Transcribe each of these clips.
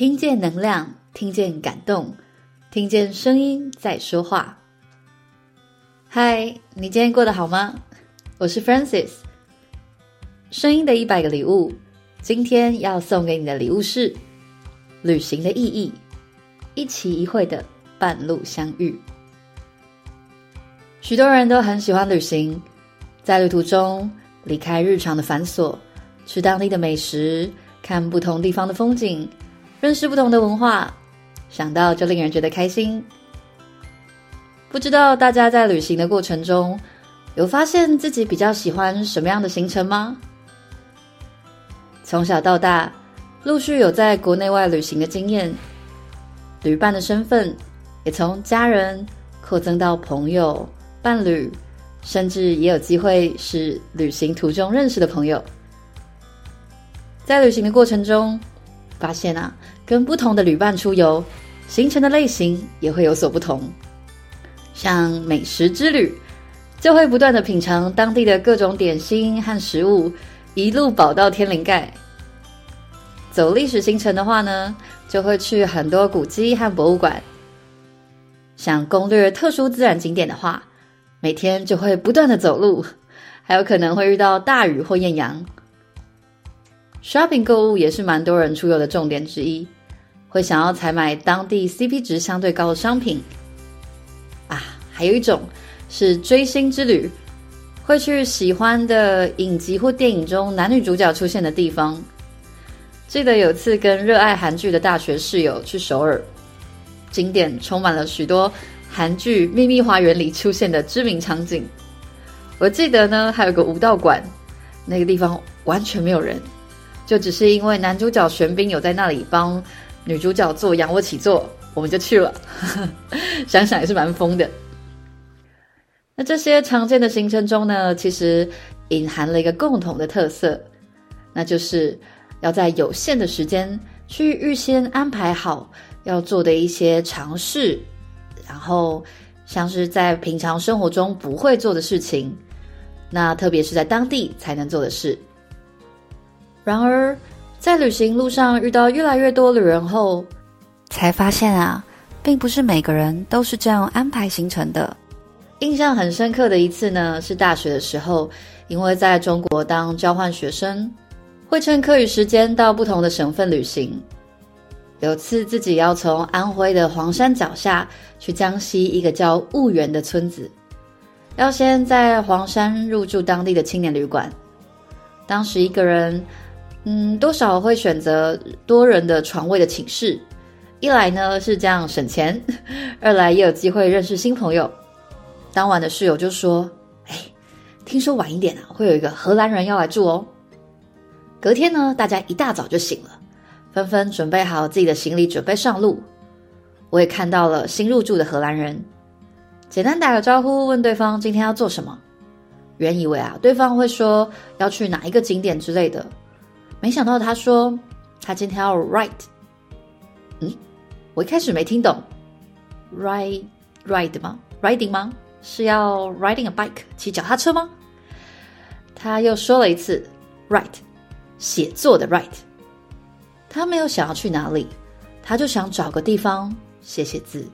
听见能量，听见感动，听见声音在说话。嗨，你今天过得好吗？我是 Francis。声音的一百个礼物，今天要送给你的礼物是旅行的意义，一期一会的半路相遇。许多人都很喜欢旅行，在旅途中离开日常的繁琐，吃当地的美食，看不同地方的风景。认识不同的文化，想到就令人觉得开心。不知道大家在旅行的过程中，有发现自己比较喜欢什么样的行程吗？从小到大，陆续有在国内外旅行的经验，旅伴的身份也从家人扩增到朋友、伴侣，甚至也有机会是旅行途中认识的朋友。在旅行的过程中，发现啊，跟不同的旅伴出游，行程的类型也会有所不同。像美食之旅，就会不断的品尝当地的各种点心和食物，一路饱到天灵盖。走历史行程的话呢，就会去很多古迹和博物馆。想攻略特殊自然景点的话，每天就会不断的走路，还有可能会遇到大雨或艳阳。Shopping 购物也是蛮多人出游的重点之一，会想要采买当地 CP 值相对高的商品。啊，还有一种是追星之旅，会去喜欢的影集或电影中男女主角出现的地方。记得有次跟热爱韩剧的大学室友去首尔，景点充满了许多韩剧《秘密花园》里出现的知名场景。我记得呢，还有个武道馆，那个地方完全没有人。就只是因为男主角玄彬有在那里帮女主角做仰卧起坐，我们就去了。想想也是蛮疯的。那这些常见的行程中呢，其实隐含了一个共同的特色，那就是要在有限的时间去预先安排好要做的一些尝试，然后像是在平常生活中不会做的事情，那特别是在当地才能做的事。然而，在旅行路上遇到越来越多旅人后，才发现啊，并不是每个人都是这样安排行程的。印象很深刻的一次呢，是大学的时候，因为在中国当交换学生，会趁课余时间到不同的省份旅行。有次自己要从安徽的黄山脚下去江西一个叫婺源的村子，要先在黄山入住当地的青年旅馆。当时一个人。嗯，多少会选择多人的床位的寝室，一来呢是这样省钱，二来也有机会认识新朋友。当晚的室友就说：“哎，听说晚一点啊会有一个荷兰人要来住哦。”隔天呢，大家一大早就醒了，纷纷准备好自己的行李，准备上路。我也看到了新入住的荷兰人，简单打个招呼，问对方今天要做什么。原以为啊，对方会说要去哪一个景点之类的。没想到他说他今天要 write，嗯，我一开始没听懂，ride ride 吗？riding 吗？是要 riding a bike 骑脚踏车吗？他又说了一次 write，写作的 write，他没有想要去哪里，他就想找个地方写写字。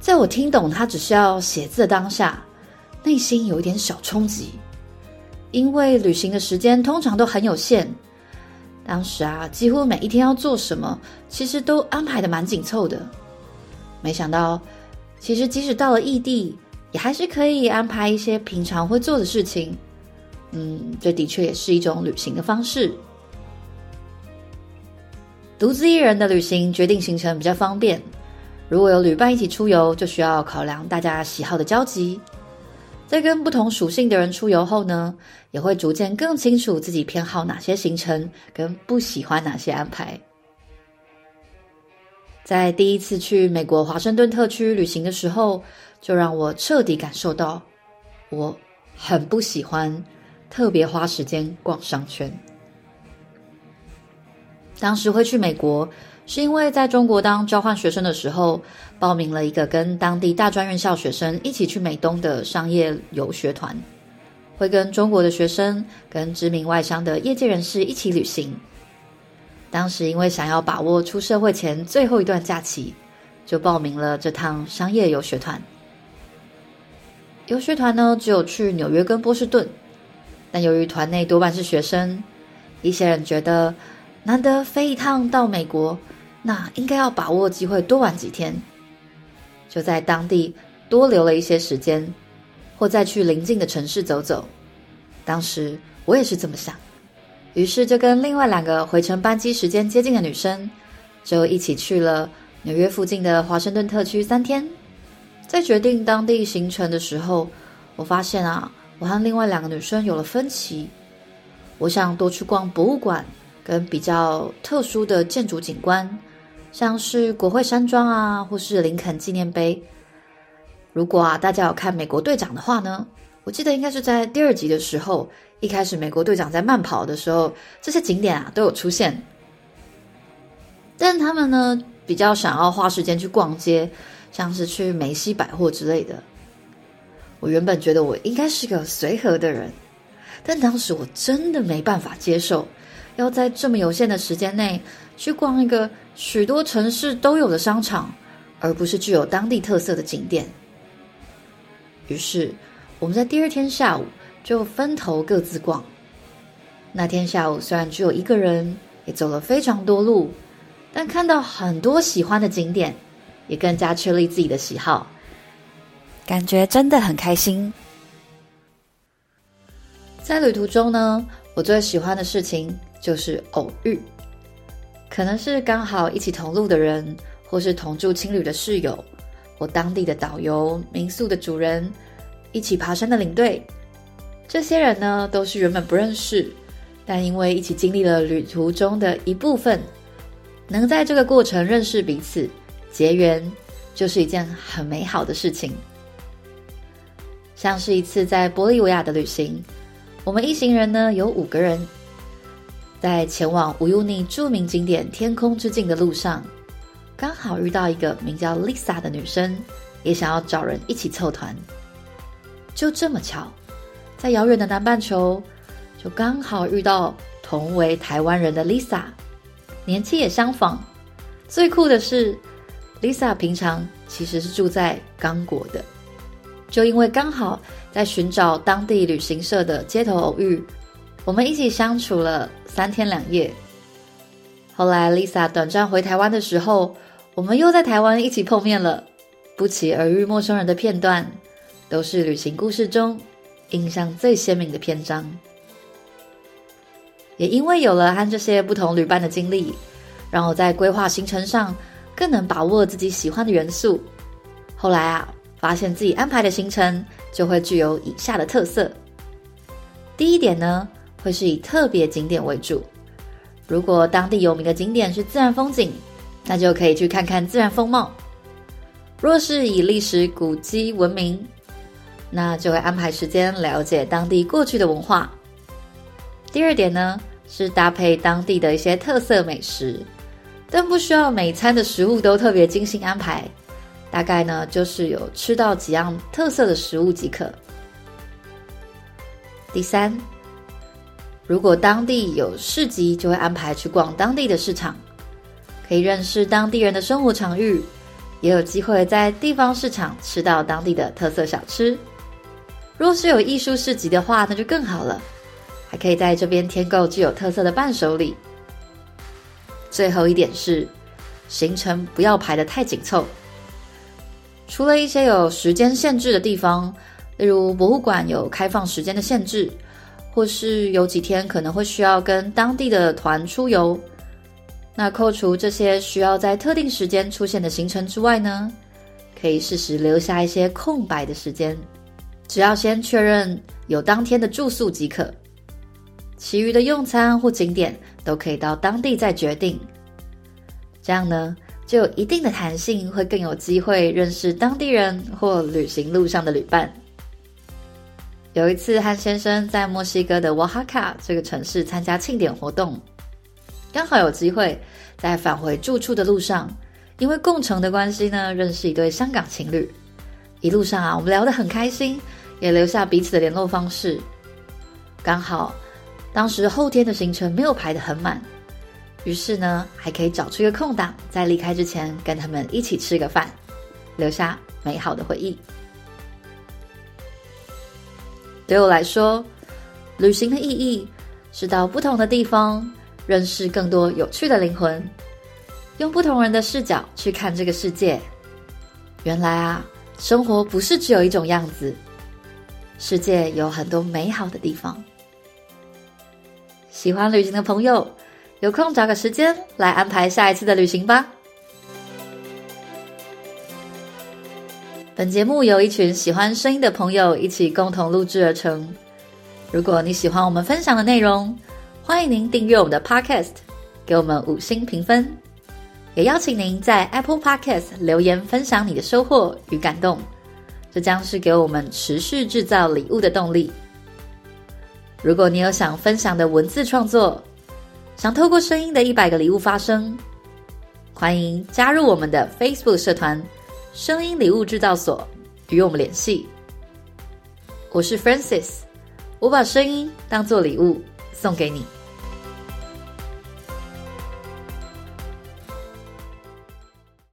在我听懂他只是要写字的当下，内心有一点小冲击。因为旅行的时间通常都很有限，当时啊，几乎每一天要做什么，其实都安排得蛮紧凑的。没想到，其实即使到了异地，也还是可以安排一些平常会做的事情。嗯，这的确也是一种旅行的方式。独自一人的旅行，决定行程比较方便。如果有旅伴一起出游，就需要考量大家喜好的交集。在跟不同属性的人出游后呢，也会逐渐更清楚自己偏好哪些行程，跟不喜欢哪些安排。在第一次去美国华盛顿特区旅行的时候，就让我彻底感受到，我很不喜欢特别花时间逛商圈。当时会去美国，是因为在中国当交换学生的时候，报名了一个跟当地大专院校学生一起去美东的商业游学团，会跟中国的学生、跟知名外商的业界人士一起旅行。当时因为想要把握出社会前最后一段假期，就报名了这趟商业游学团。游学团呢，只有去纽约跟波士顿，但由于团内多半是学生，一些人觉得难得飞一趟到美国，那应该要把握机会多玩几天，就在当地多留了一些时间，或再去邻近的城市走走。当时我也是这么想，于是就跟另外两个回程班机时间接近的女生，就一起去了纽约附近的华盛顿特区三天。在决定当地行程的时候，我发现啊，我和另外两个女生有了分歧。我想多去逛博物馆跟比较特殊的建筑景观，像是国会山庄啊，或是林肯纪念碑。如果啊，大家有看美国队长的话呢，我记得应该是在第二集的时候，一开始美国队长在慢跑的时候，这些景点啊都有出现。但他们呢，比较想要花时间去逛街。像是去梅西百货之类的，我原本觉得我应该是个随和的人，但当时我真的没办法接受，要在这么有限的时间内去逛一个许多城市都有的商场，而不是具有当地特色的景点。于是，我们在第二天下午就分头各自逛。那天下午虽然只有一个人，也走了非常多路，但看到很多喜欢的景点。也更加确立自己的喜好，感觉真的很开心。在旅途中呢，我最喜欢的事情就是偶遇，可能是刚好一起同路的人，或是同住青旅的室友，或当地的导游、民宿的主人，一起爬山的领队。这些人呢，都是原本不认识，但因为一起经历了旅途中的一部分，能在这个过程认识彼此。结缘就是一件很美好的事情，像是一次在玻利维亚的旅行，我们一行人呢有五个人，在前往乌尤尼著名景点天空之境的路上，刚好遇到一个名叫 Lisa 的女生，也想要找人一起凑团。就这么巧，在遥远的南半球，就刚好遇到同为台湾人的 Lisa，年纪也相仿。最酷的是，Lisa 平常其实是住在刚果的，就因为刚好在寻找当地旅行社的街头偶遇，我们一起相处了三天两夜。后来 Lisa 短暂回台湾的时候，我们又在台湾一起碰面了。不期而遇陌生人的片段，都是旅行故事中印象最鲜明的篇章。也因为有了和这些不同旅伴的经历，让我在规划行程上。更能把握自己喜欢的元素。后来啊，发现自己安排的行程就会具有以下的特色。第一点呢，会是以特别景点为主。如果当地有名的景点是自然风景，那就可以去看看自然风貌；若是以历史古迹闻名，那就会安排时间了解当地过去的文化。第二点呢，是搭配当地的一些特色美食。但不需要每餐的食物都特别精心安排，大概呢就是有吃到几样特色的食物即可。第三，如果当地有市集，就会安排去逛当地的市场，可以认识当地人的生活场域，也有机会在地方市场吃到当地的特色小吃。若是有艺术市集的话，那就更好了，还可以在这边添购具有特色的伴手礼。最后一点是，行程不要排得太紧凑。除了一些有时间限制的地方，例如博物馆有开放时间的限制，或是有几天可能会需要跟当地的团出游，那扣除这些需要在特定时间出现的行程之外呢，可以适时留下一些空白的时间，只要先确认有当天的住宿即可。其余的用餐或景点都可以到当地再决定，这样呢就有一定的弹性，会更有机会认识当地人或旅行路上的旅伴。有一次和先生在墨西哥的瓦哈卡这个城市参加庆典活动，刚好有机会在返回住处的路上，因为共乘的关系呢，认识一对香港情侣。一路上啊，我们聊得很开心，也留下彼此的联络方式。刚好。当时后天的行程没有排得很满，于是呢，还可以找出一个空档，在离开之前跟他们一起吃个饭，留下美好的回忆。对我来说，旅行的意义是到不同的地方，认识更多有趣的灵魂，用不同人的视角去看这个世界。原来啊，生活不是只有一种样子，世界有很多美好的地方。喜欢旅行的朋友，有空找个时间来安排下一次的旅行吧。本节目由一群喜欢声音的朋友一起共同录制而成。如果你喜欢我们分享的内容，欢迎您订阅我们的 Podcast，给我们五星评分。也邀请您在 Apple Podcast 留言分享你的收获与感动，这将是给我们持续制造礼物的动力。如果你有想分享的文字创作，想透过声音的一百个礼物发声，欢迎加入我们的 Facebook 社团“声音礼物制造所”，与我们联系。我是 Francis，我把声音当做礼物送给你。